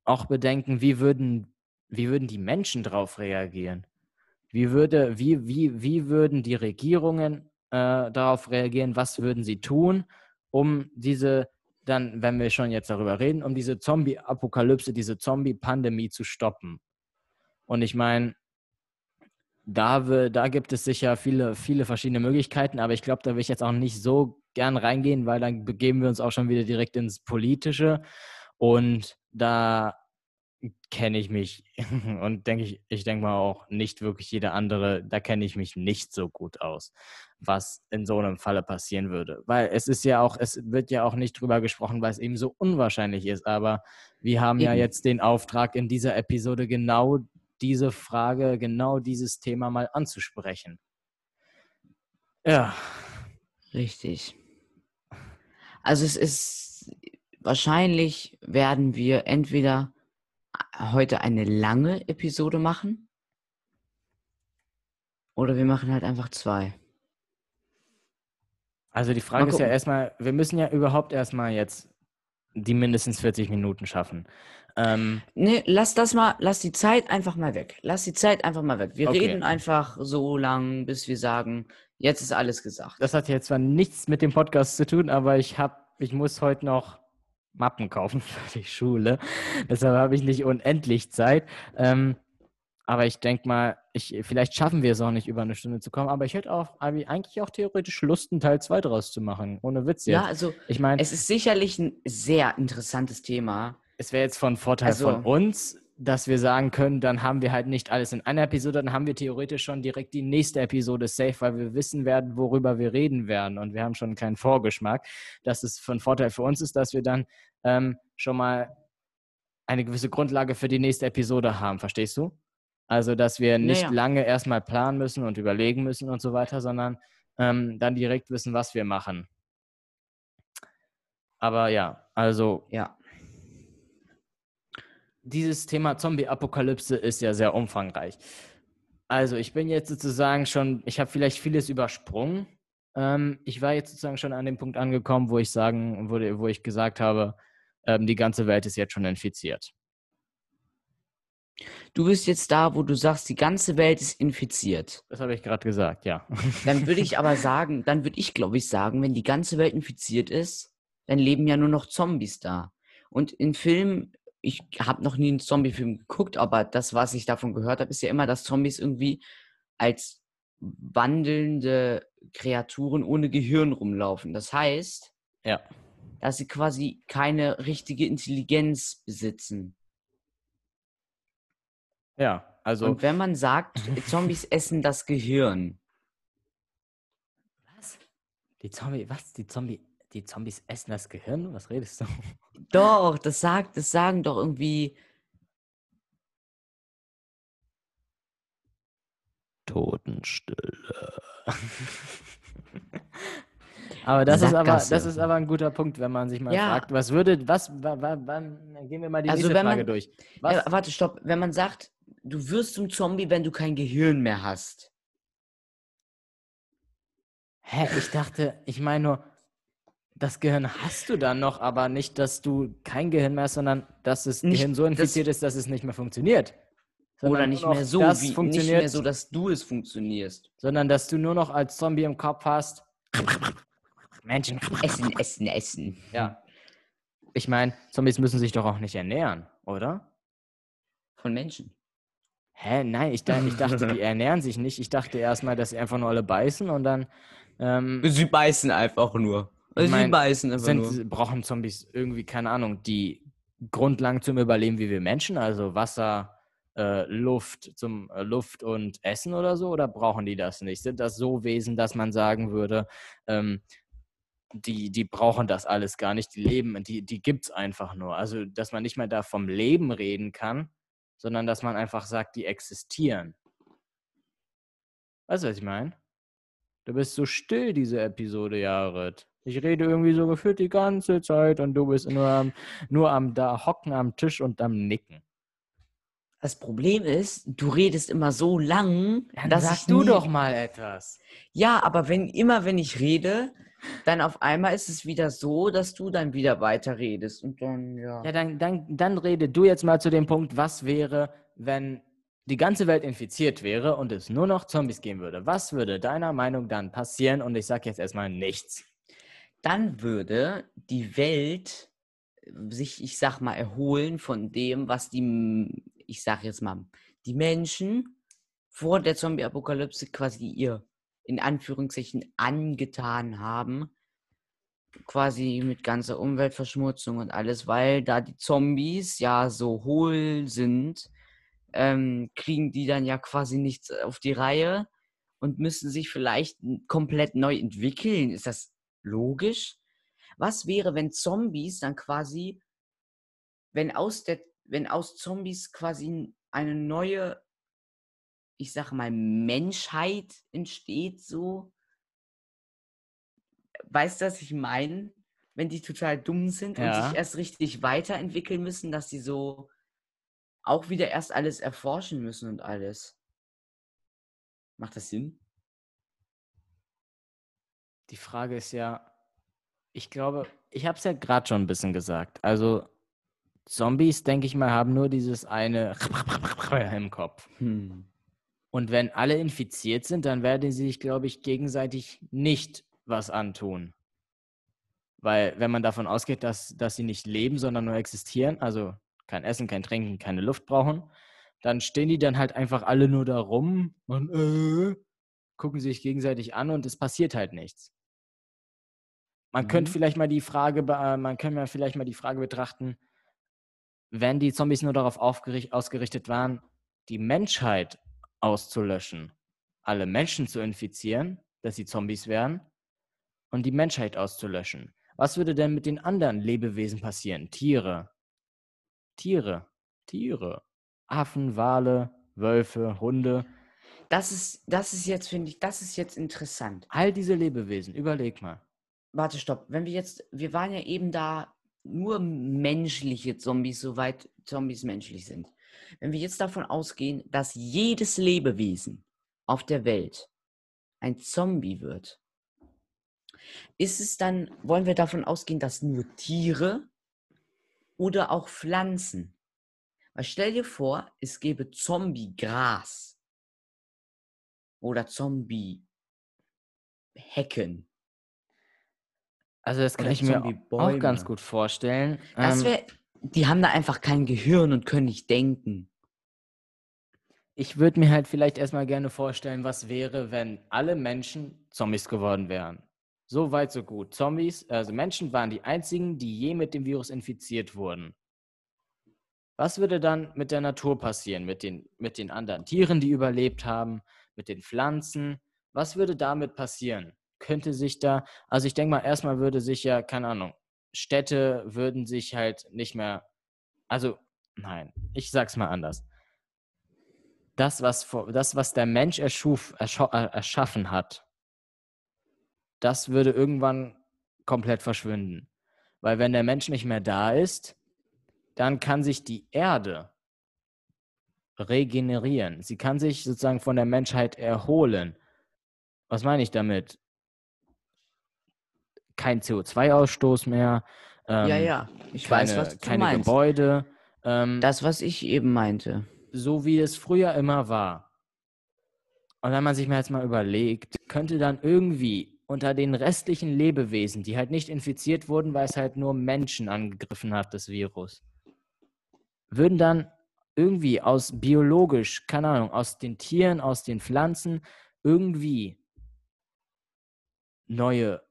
A: auch bedenken, wie würden, wie würden die Menschen darauf reagieren? Wie, würde, wie, wie, wie würden die Regierungen äh, darauf reagieren? Was würden sie tun, um diese, dann, wenn wir schon jetzt darüber reden, um diese Zombie-Apokalypse, diese Zombie-Pandemie zu stoppen? Und ich meine, da, da gibt es sicher viele, viele verschiedene Möglichkeiten, aber ich glaube, da will ich jetzt auch nicht so gern reingehen, weil dann begeben wir uns auch schon wieder direkt ins Politische. Und da kenne ich mich *laughs* und denke ich, ich denke mal auch nicht wirklich jeder andere, da kenne ich mich nicht so gut aus, was in so einem Falle passieren würde. Weil es ist ja auch, es wird ja auch nicht drüber gesprochen, weil es eben so unwahrscheinlich ist. Aber wir haben eben. ja jetzt den Auftrag, in dieser Episode genau diese Frage, genau dieses Thema mal anzusprechen. Ja.
B: Richtig. Also es ist wahrscheinlich werden wir entweder heute eine lange Episode machen? Oder wir machen halt einfach zwei.
A: Also die Frage ist ja erstmal, wir müssen ja überhaupt erstmal jetzt die mindestens 40 Minuten schaffen. Ähm,
B: Nee, lass das mal, lass die Zeit einfach mal weg. Lass die Zeit einfach mal weg. Wir
A: Okay.
B: reden einfach so lang, bis wir sagen, jetzt ist alles gesagt.
A: das hat jetzt zwar nichts mit dem Podcast zu tun, aber ich hab, ich muss heute noch Mappen kaufen *laughs* für die Schule. Deshalb habe ich nicht unendlich Zeit. Ähm, aber ich denke mal, ich, vielleicht schaffen wir es auch nicht, über eine Stunde zu kommen. Aber ich hätte auch eigentlich auch theoretisch Lust, einen Teil 2 draus zu machen. Ohne Witz jetzt.
B: ja, also
A: ich meine,
B: es ist sicherlich ein sehr interessantes Thema.
A: es wäre jetzt von Vorteil
B: Also-
A: von uns, dass wir sagen können, dann haben wir halt nicht alles in einer Episode, dann haben wir theoretisch schon direkt die nächste Episode safe, weil wir wissen werden, worüber wir reden werden und wir haben schon einen kleinen Vorgeschmack. Dass es von Vorteil für uns ist, dass wir dann ähm, schon mal eine gewisse Grundlage für die nächste Episode haben, verstehst du? Also, dass wir nicht
B: ja.
A: lange erstmal planen müssen und überlegen müssen und so weiter, sondern ähm, dann direkt wissen, was wir machen. Aber ja, also
B: Ja.
A: Dieses Thema Zombie-Apokalypse ist ja sehr umfangreich. Also ich bin jetzt sozusagen schon, ich habe vielleicht vieles übersprungen. Ähm, ich war jetzt sozusagen schon an dem Punkt angekommen, wo ich sagen, wo, wo ich gesagt habe, ähm, die ganze Welt ist jetzt schon infiziert.
B: Du bist jetzt da, wo du sagst, die ganze Welt ist infiziert.
A: Das habe ich gerade gesagt, ja.
B: Dann würde ich *laughs* aber sagen, dann würde ich, glaube ich, sagen, wenn die ganze Welt infiziert ist, dann leben ja nur noch Zombies da. Und in Filmen, ich habe noch nie einen Zombie-Film geguckt, aber das, was ich davon gehört habe, ist ja immer, dass Zombies irgendwie als wandelnde Kreaturen ohne Gehirn rumlaufen. Das heißt,
A: Ja.
B: dass sie quasi keine richtige Intelligenz besitzen.
A: Ja, also.
B: Und wenn man sagt, *laughs* Zombies essen das Gehirn,
A: was? Die Zombie, was? Die Zombie, die Zombies essen das Gehirn? Was redest du?
B: Doch, das sagt, das sagen doch irgendwie.
A: Totenstille. *laughs* aber das ist aber, das ist aber ein guter Punkt, wenn man sich mal
B: Ja.
A: fragt, was würde, was, wa, wa, wann, gehen wir mal die
B: Also
A: nächste
B: wenn
A: Frage
B: man-
A: durch. Was?
B: Ja, warte, stopp. Wenn man sagt, du wirst zum Zombie, wenn du kein Gehirn mehr hast.
A: Hä, ich dachte, ich meine nur, das Gehirn hast du dann noch, aber nicht, dass du kein Gehirn mehr hast, sondern dass das
B: Nicht-
A: Gehirn so
B: das-
A: infiziert ist, dass es nicht mehr funktioniert.
B: Oder nicht mehr so,
A: das
B: wie, nicht
A: funktioniert,
B: mehr so, dass du es funktionierst.
A: sondern dass du nur noch als Zombie im Kopf hast. Menschen.
B: Essen, essen, essen.
A: Ja. Ich meine, Zombies müssen sich doch auch nicht ernähren, oder?
B: Von Menschen.
A: Hä? Nein, ich, ich dachte, die *laughs* ernähren sich nicht. Ich dachte erstmal, dass sie einfach nur alle beißen und dann ähm,
B: Sie beißen einfach nur.
A: Ich
B: Sie
A: mein,
B: beißen einfach nur.
A: sind, brauchen Zombies irgendwie, keine Ahnung, die Grundlagen zum Überleben wie wir Menschen, also Wasser, äh, Luft, zum äh, Luft und Essen oder so, oder brauchen die das nicht? Sind das so Wesen, dass man sagen würde, ähm, die, die brauchen das alles gar nicht, die leben, die, die gibt es einfach nur. Also, dass man nicht mehr da vom Leben reden kann, sondern dass man einfach sagt, die existieren. Weißt du, was ich meine? Du bist so still, diese Episode, Jared. Ich rede irgendwie so gefühlt die ganze Zeit und du bist nur am, nur am da hocken am Tisch und am Nicken.
B: Das Problem ist, du redest immer so lang, dass
A: sag
B: ich
A: du
B: nie-
A: doch mal etwas.
B: Ja, aber wenn immer, wenn ich rede, dann auf einmal ist es wieder so, dass du dann wieder weiter redest und dann ja.
A: Ja, dann, dann, dann rede du jetzt mal zu dem Punkt, was wäre, wenn die ganze Welt infiziert wäre und es nur noch Zombies geben würde. Was würde deiner Meinung dann passieren? Und ich sage jetzt erstmal nichts.
B: Dann würde die Welt sich, ich sag mal, erholen von dem, was die, ich sag jetzt mal, die Menschen vor der Zombie-Apokalypse quasi ihr in Anführungszeichen angetan haben. Quasi mit ganzer Umweltverschmutzung und alles, weil da die Zombies ja so hohl sind, ähm, kriegen die dann ja quasi nichts auf die Reihe und müssen sich vielleicht komplett neu entwickeln. Ist das logisch? Was wäre, wenn Zombies dann quasi, wenn aus der, wenn aus Zombies quasi eine neue, ich sag mal, Menschheit entsteht, so? Weißt du, was ich meine? Wenn die total dumm sind und
A: Ja.
B: sich erst richtig weiterentwickeln müssen, dass sie so auch wieder erst alles erforschen müssen und alles. Macht das Sinn?
A: Die Frage ist ja, ich glaube, ich habe es ja gerade schon ein bisschen gesagt. Also Zombies, denke ich mal, haben nur dieses eine *laughs* im Kopf.
B: Hm.
A: Und wenn alle infiziert sind, dann werden sie sich, glaube ich, gegenseitig nicht was antun. Weil wenn man davon ausgeht, dass, dass sie nicht leben, sondern nur existieren, also kein Essen, kein Trinken, keine Luft brauchen, dann stehen die dann halt einfach alle nur da rum und äh, gucken sich gegenseitig an und es passiert halt nichts. Man
B: Mhm.
A: könnte vielleicht mal die Frage, äh, man könnte mal vielleicht mal die Frage betrachten, wenn die Zombies nur darauf ausgerichtet waren, die Menschheit auszulöschen, alle Menschen zu infizieren, dass sie Zombies wären und die Menschheit auszulöschen. Was würde denn mit den anderen Lebewesen passieren? Tiere. Tiere. Tiere. Affen, Wale, Wölfe, Hunde.
B: Das ist, das ist jetzt, finde ich, das ist jetzt interessant.
A: All diese Lebewesen. Überleg mal.
B: Warte, stopp. Wenn wir jetzt, wir waren ja eben da nur menschliche Zombies, soweit Zombies menschlich sind. Wenn wir jetzt davon ausgehen, dass jedes Lebewesen auf der Welt ein Zombie wird, ist es dann, wollen wir davon ausgehen, dass nur Tiere oder auch Pflanzen? Weil stell dir vor, es gäbe Zombie-Gras oder Zombie-Hecken.
A: Also das kann
B: Oder
A: ich mir auch ganz gut vorstellen.
B: Das
A: Ähm,
B: wär, die haben da einfach kein Gehirn und können nicht denken.
A: Ich würde mir halt vielleicht erstmal gerne vorstellen, was wäre, wenn alle Menschen Zombies geworden wären. So weit, so gut. Zombies, also Menschen waren die einzigen, die je mit dem Virus infiziert wurden. Was würde dann mit der Natur passieren, mit den, mit den anderen Tieren, die überlebt haben, mit den Pflanzen? Was würde damit passieren? Könnte sich da, also ich denke mal, erstmal würde sich ja, keine Ahnung, Städte würden sich halt nicht mehr, also nein, ich sag's mal anders das, was, das, was der Mensch erschuf, äh, erschaffen hat, das würde irgendwann komplett verschwinden. Weil wenn der Mensch nicht mehr da ist, dann kann sich die Erde regenerieren. Sie kann sich sozusagen von der Menschheit erholen. Was meine ich damit? Kein CO2-Ausstoß mehr. Ähm,
B: ja, ja, ich
A: keine,
B: weiß, was du
A: keine
B: meinst.
A: Gebäude. Ähm,
B: Das, was ich eben meinte.
A: so wie es früher immer war. Und wenn man sich mal jetzt mal überlegt, könnte dann irgendwie unter den restlichen Lebewesen, die halt nicht infiziert wurden, weil es halt nur Menschen angegriffen hat, das Virus, würden dann irgendwie aus biologisch, keine Ahnung, aus den Tieren, aus den Pflanzen irgendwie neue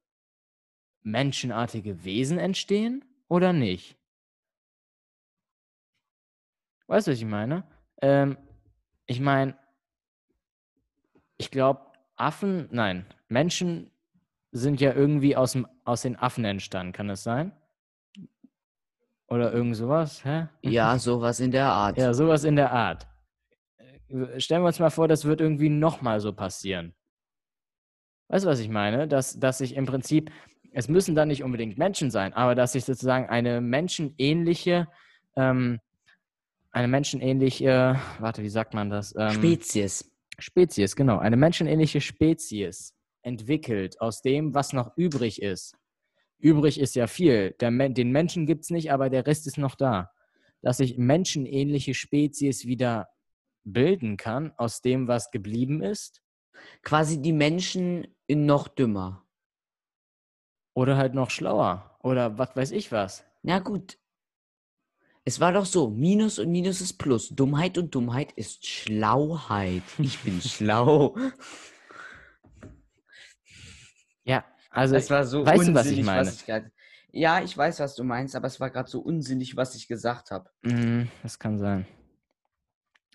A: menschenartige Wesen entstehen oder nicht? Weißt du, was ich meine? Ähm, ich meine, ich glaube, Affen, nein, Menschen sind ja irgendwie aus, dem, aus den Affen entstanden, kann das sein? Oder irgend sowas, hä?
B: Ja, sowas in der Art.
A: Ja, sowas in der Art. Stellen wir uns mal vor, das wird irgendwie nochmal so passieren. Weißt du, was ich meine? Dass, dass sich im Prinzip, es müssen dann nicht unbedingt Menschen sein, aber dass sich sozusagen eine menschenähnliche, ähm, eine menschenähnliche, warte, wie sagt man das? Ähm,
B: Spezies.
A: Spezies, genau. Eine menschenähnliche Spezies entwickelt aus dem, was noch übrig ist. Übrig ist ja viel. Der, den Menschen gibt es nicht, aber der Rest ist noch da. Dass sich menschenähnliche Spezies wieder bilden kann aus dem, was geblieben ist.
B: Quasi die Menschen in noch dümmer.
A: Oder halt noch schlauer. Oder was weiß ich was.
B: Na gut. Es war doch so, Minus und Minus ist Plus. Dummheit und Dummheit ist Schlauheit. *laughs* Ich bin schlau.
A: Ja, also
B: Das war so
A: weißt du, was ich meine?
B: ich grad- ja, ich weiß, was du meinst, aber es war gerade so unsinnig, was ich gesagt habe.
A: Mm, das kann sein.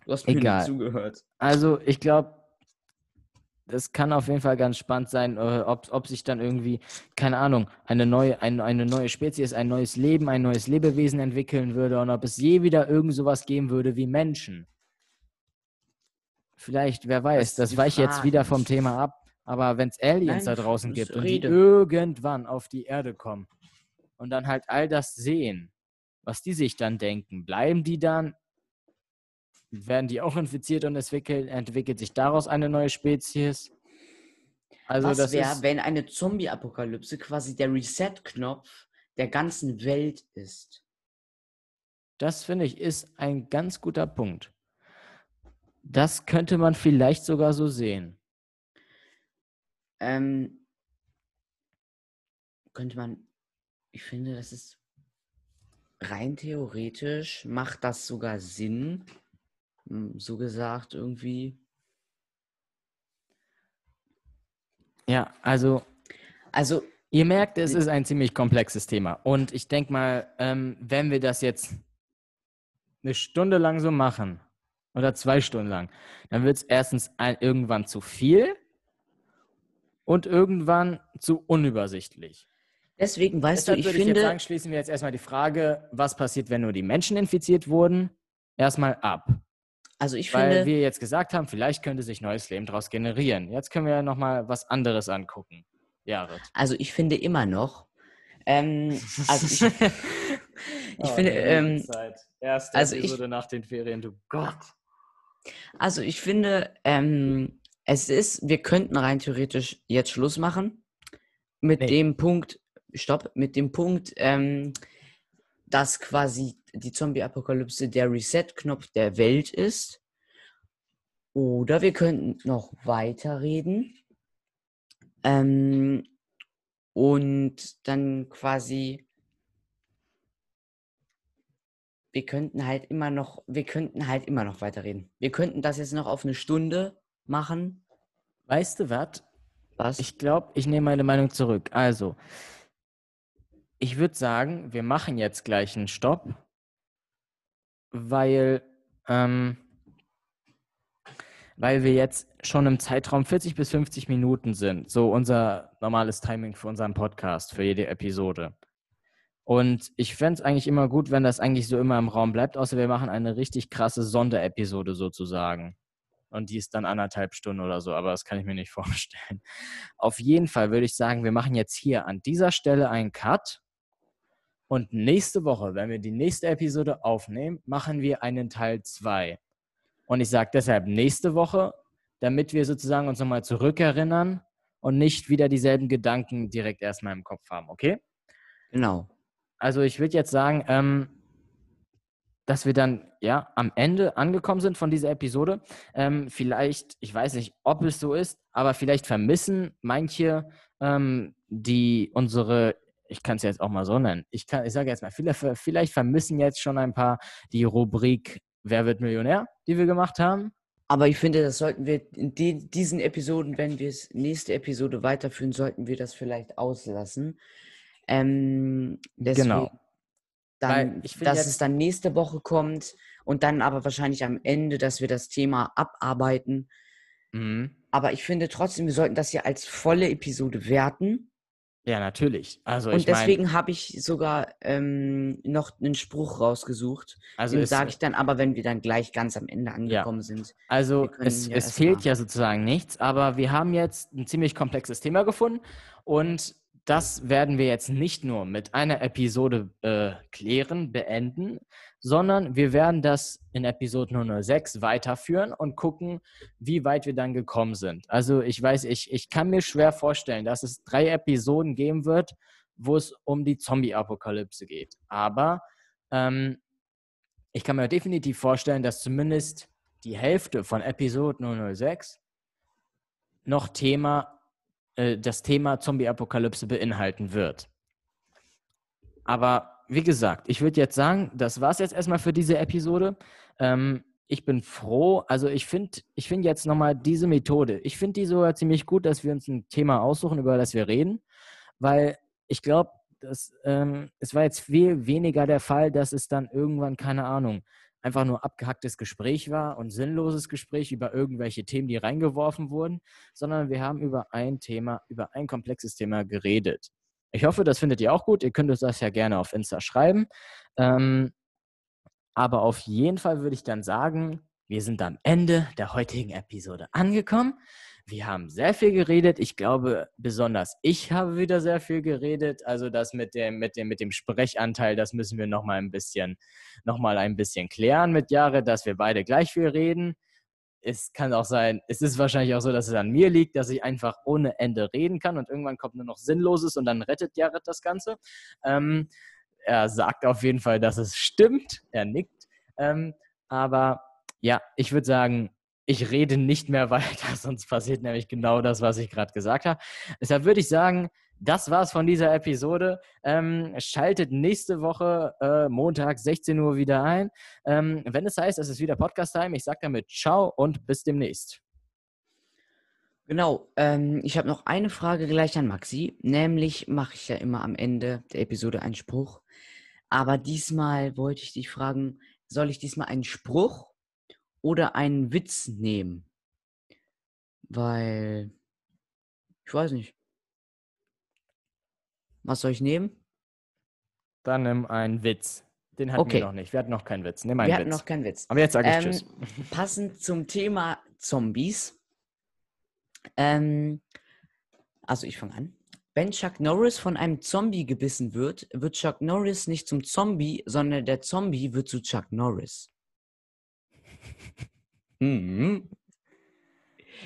B: Du hast mir
A: Egal.
B: nicht zugehört.
A: Also ich glaube, das kann auf jeden Fall ganz spannend sein, äh, ob, ob sich dann irgendwie, keine Ahnung, eine neue, ein, eine neue Spezies, ein neues Leben, ein neues Lebewesen entwickeln würde und ob es je wieder irgend sowas geben würde wie Menschen. Vielleicht, wer weiß, das
B: die
A: weicht jetzt wieder vom Thema ab. Aber wenn es Aliens
B: Nein,
A: da draußen
B: das
A: gibt und die irgendwann auf die Erde kommen und dann halt all das sehen, was die sich dann denken, bleiben die dann werden die auch infiziert und entwickelt, entwickelt sich daraus eine neue Spezies.
B: Also Was wäre, wenn eine Zombie-Apokalypse quasi der Reset-Knopf der ganzen Welt ist?
A: Das finde ich ist ein ganz guter Punkt. Das könnte man vielleicht sogar so sehen.
B: Ähm, könnte man, ich finde, das ist rein theoretisch, macht das sogar Sinn, so gesagt irgendwie.
A: Ja, also.
B: Also.
A: Ihr merkt, es ist ein ziemlich komplexes Thema. Und ich denke mal, ähm, wenn wir das jetzt eine Stunde lang so machen oder zwei Stunden lang, dann wird es erstens ein, irgendwann zu viel und irgendwann zu unübersichtlich.
B: Deswegen weißt Deshalb du, ich würde finde.
A: Ich sagen, schließen wir jetzt erstmal die Frage, was passiert, wenn nur die Menschen infiziert wurden, erstmal ab.
B: Also ich
A: Weil
B: finde.
A: Weil wir jetzt gesagt haben, vielleicht könnte sich neues Leben daraus generieren. Jetzt können wir ja nochmal was anderes angucken. Ja, Ritt.
B: Also ich finde immer noch. Ähm, also ich, *laughs* ich oh, finde. Ähm,
A: Erste also Episode ich, nach den Ferien, du Gott.
B: Also ich finde, ähm, es ist, wir könnten rein theoretisch jetzt Schluss machen. Mit nee. dem Punkt, stopp, mit dem Punkt, ähm, dass quasi die Zombie-Apokalypse der Reset-Knopf der Welt ist. Oder wir könnten noch weiterreden. Ähm, und dann quasi wir könnten halt immer noch, wir könnten halt immer noch weiterreden. Wir könnten das jetzt noch auf eine Stunde machen.
A: Weißt du was? Was? Ich glaube, ich nehme meine Meinung zurück. Also, ich würde sagen, wir machen jetzt gleich einen Stopp, weil, ähm, weil wir jetzt schon im Zeitraum 40 bis 50 Minuten sind. So unser normales Timing für unseren Podcast, für jede Episode. Und ich fände es eigentlich immer gut, wenn das eigentlich so immer im Raum bleibt, außer wir machen eine richtig krasse Sonderepisode sozusagen. Und die ist dann anderthalb Stunden oder so, aber das kann ich mir nicht *laughs* vorstellen. Auf jeden Fall würde ich sagen, wir machen jetzt hier an dieser Stelle einen Cut. Und nächste Woche, wenn wir die nächste Episode aufnehmen, machen wir einen Teil 2. Und ich sage deshalb nächste Woche, damit wir sozusagen uns nochmal zurückerinnern und nicht wieder dieselben Gedanken direkt erstmal im Kopf haben, okay?
B: Genau.
A: Also ich würde jetzt sagen, ähm, dass wir dann ja am Ende angekommen sind von dieser Episode. Ähm, vielleicht, ich weiß nicht, ob es so ist, aber vielleicht vermissen manche ähm, die unsere, ich kann es jetzt auch mal so nennen, ich, ich sage jetzt mal, vielleicht, vielleicht vermissen jetzt schon ein paar die Rubrik Wer wird Millionär, die wir gemacht haben.
B: Aber ich finde, das sollten wir in die, diesen Episoden, wenn wir es nächste Episode weiterführen, sollten wir das vielleicht auslassen. Ähm, deswegen, genau. Dann, dass es dann nächste Woche kommt und dann aber wahrscheinlich am Ende, dass wir das Thema abarbeiten. Mhm. Aber ich finde trotzdem, wir sollten das ja als volle Episode werten.
A: Ja, natürlich. Also
B: und deswegen habe ich sogar ähm, noch einen Spruch rausgesucht. Also Den sage ich dann aber, wenn wir dann gleich ganz am Ende angekommen ja. sind.
A: Also es, ja es fehlt ja sozusagen nichts, aber wir haben jetzt ein ziemlich komplexes Thema gefunden und das werden wir jetzt nicht nur mit einer Episode äh, klären, beenden, sondern wir werden das in Episode 006 weiterführen und gucken, wie weit wir dann gekommen sind. Also ich weiß, ich, ich kann mir schwer vorstellen, dass es drei Episoden geben wird, wo es um die Zombie-Apokalypse geht. Aber ähm, ich kann mir definitiv vorstellen, dass zumindest die Hälfte von Episode 006 noch Thema äh, das Thema Zombie-Apokalypse beinhalten wird. Aber wie gesagt, ich würde jetzt sagen, das war es jetzt erstmal für diese Episode. Ähm, ich bin froh, also ich finde ich find jetzt nochmal diese Methode, ich finde die sogar ziemlich gut, dass wir uns ein Thema aussuchen, über das wir reden, weil ich glaube, ähm, es war jetzt viel weniger der Fall, dass es dann irgendwann, keine Ahnung, einfach nur abgehacktes Gespräch war und sinnloses Gespräch über irgendwelche Themen, die reingeworfen wurden, sondern wir haben über ein Thema, über ein komplexes Thema geredet. Ich hoffe, das findet ihr auch gut. Ihr könnt uns das ja gerne auf Insta schreiben. Ähm, aber auf jeden Fall würde ich dann sagen, wir sind am Ende der heutigen Episode angekommen. Wir haben sehr viel geredet. Ich glaube, besonders ich habe wieder sehr viel geredet. Also das mit dem, mit dem, mit dem Sprechanteil, das müssen wir nochmal ein bisschen, noch ein bisschen klären mit Jahre, dass wir beide gleich viel reden. Es kann auch sein, es ist wahrscheinlich auch so, dass es an mir liegt, dass ich einfach ohne Ende reden kann und irgendwann kommt nur noch Sinnloses und dann rettet Jared das Ganze. Ähm, er sagt auf jeden Fall, dass es stimmt. Er nickt. Ähm, aber ja, ich würde sagen, ich rede nicht mehr *laughs* weiter, sonst passiert nämlich genau das, was ich gerade gesagt habe. Deshalb würde ich sagen, das war's von dieser Episode. Ähm, schaltet nächste Woche äh, Montag 16 Uhr wieder ein. Ähm, wenn es heißt, es ist wieder Podcast-Time, ich sage damit Ciao und bis demnächst.
B: Genau, ähm, ich habe noch eine Frage gleich an Maxi. Nämlich mache ich ja immer am Ende der Episode einen Spruch. Aber diesmal wollte ich dich fragen, soll ich diesmal einen Spruch oder einen Witz nehmen? Weil, ich weiß nicht. Was soll ich nehmen?
A: Dann nimm einen Witz. Den hatten
B: Okay.
A: wir noch nicht. Wir hatten noch keinen Witz. Nimm einen
B: Wir
A: Witz.
B: hatten noch keinen Witz.
A: Aber jetzt sage ich
B: Ähm,
A: Tschüss. *laughs*
B: Passend zum Thema Zombies. Ähm, also ich fange an. Wenn Chuck Norris von einem Zombie gebissen wird, wird Chuck Norris nicht zum Zombie, sondern der Zombie wird zu Chuck Norris.
A: Mhm.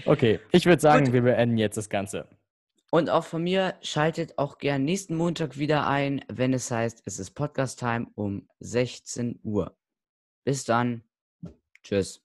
A: Okay, ich würde sagen,
B: Gut.
A: wir beenden jetzt das Ganze.
B: Und auch von mir schaltet auch gern nächsten Montag wieder ein, wenn es heißt, es ist Podcast Time um 16 Uhr. Bis dann. Tschüss.